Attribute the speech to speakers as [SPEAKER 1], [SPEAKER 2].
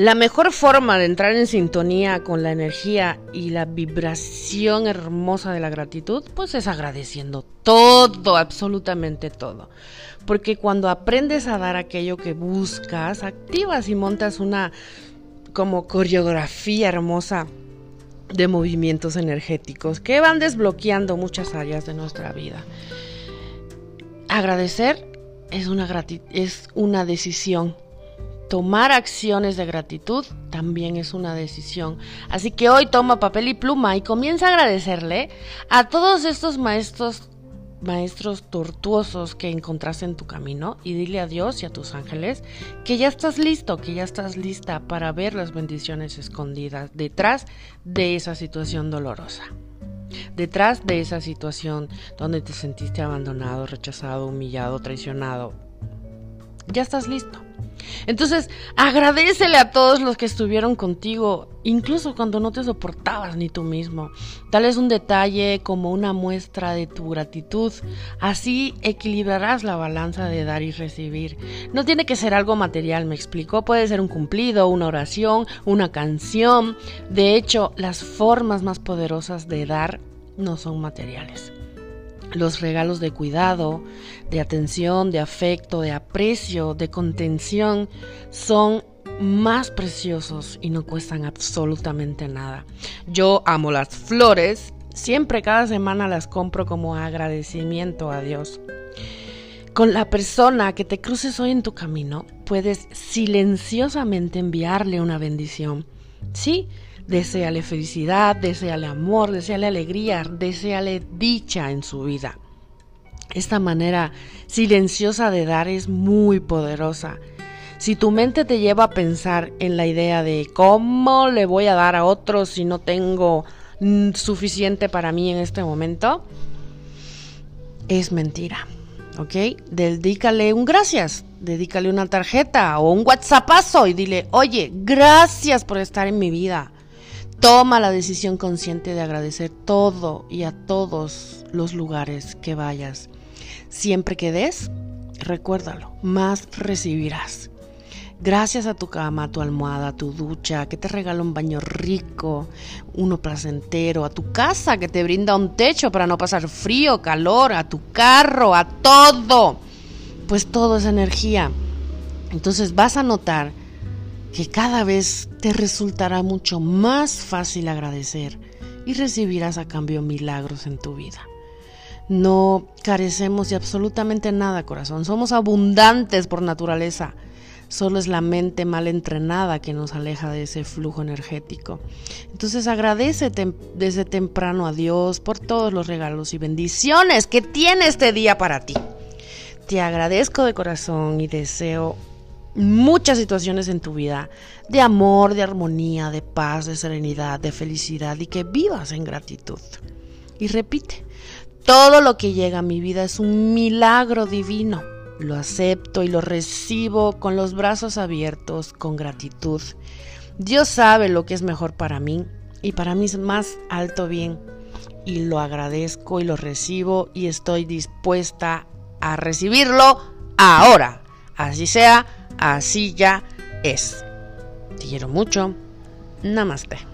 [SPEAKER 1] La mejor forma de entrar en sintonía con la energía y la vibración hermosa de la gratitud, pues es agradeciendo todo, absolutamente todo. Porque cuando aprendes a dar aquello que buscas, activas y montas una como coreografía hermosa de movimientos energéticos que van desbloqueando muchas áreas de nuestra vida. Agradecer es una, es una decisión tomar acciones de gratitud también es una decisión. Así que hoy toma papel y pluma y comienza a agradecerle a todos estos maestros maestros tortuosos que encontraste en tu camino y dile a Dios y a tus ángeles que ya estás listo, que ya estás lista para ver las bendiciones escondidas detrás de esa situación dolorosa. Detrás de esa situación donde te sentiste abandonado, rechazado, humillado, traicionado. Ya estás listo. Entonces, agradecele a todos los que estuvieron contigo, incluso cuando no te soportabas ni tú mismo. Dales un detalle como una muestra de tu gratitud. Así equilibrarás la balanza de dar y recibir. No tiene que ser algo material, me explico. Puede ser un cumplido, una oración, una canción. De hecho, las formas más poderosas de dar no son materiales los regalos de cuidado, de atención, de afecto, de aprecio, de contención, son más preciosos y no cuestan absolutamente nada. Yo amo las flores, siempre cada semana las compro como agradecimiento a Dios. Con la persona que te cruces hoy en tu camino, puedes silenciosamente enviarle una bendición. Sí, Deseale felicidad, deseale amor, deseale alegría, deseale dicha en su vida. Esta manera silenciosa de dar es muy poderosa. Si tu mente te lleva a pensar en la idea de cómo le voy a dar a otros si no tengo mm, suficiente para mí en este momento, es mentira. ¿Ok? Dedícale un gracias, dedícale una tarjeta o un WhatsAppazo y dile, oye, gracias por estar en mi vida. Toma la decisión consciente de agradecer todo y a todos los lugares que vayas. Siempre que des, recuérdalo, más recibirás. Gracias a tu cama, a tu almohada, a tu ducha, que te regala un baño rico, uno placentero, a tu casa que te brinda un techo para no pasar frío, calor, a tu carro, a todo. Pues todo es energía. Entonces vas a notar que cada vez te resultará mucho más fácil agradecer y recibirás a cambio milagros en tu vida. No carecemos de absolutamente nada, corazón. Somos abundantes por naturaleza. Solo es la mente mal entrenada que nos aleja de ese flujo energético. Entonces agradece desde temprano a Dios por todos los regalos y bendiciones que tiene este día para ti. Te agradezco de corazón y deseo muchas situaciones en tu vida de amor, de armonía, de paz, de serenidad, de felicidad y que vivas en gratitud. Y repite, todo lo que llega a mi vida es un milagro divino. Lo acepto y lo recibo con los brazos abiertos, con gratitud. Dios sabe lo que es mejor para mí y para mí es más alto bien. Y lo agradezco y lo recibo y estoy dispuesta a recibirlo ahora. Así sea así ya es. Te quiero mucho. Namaste.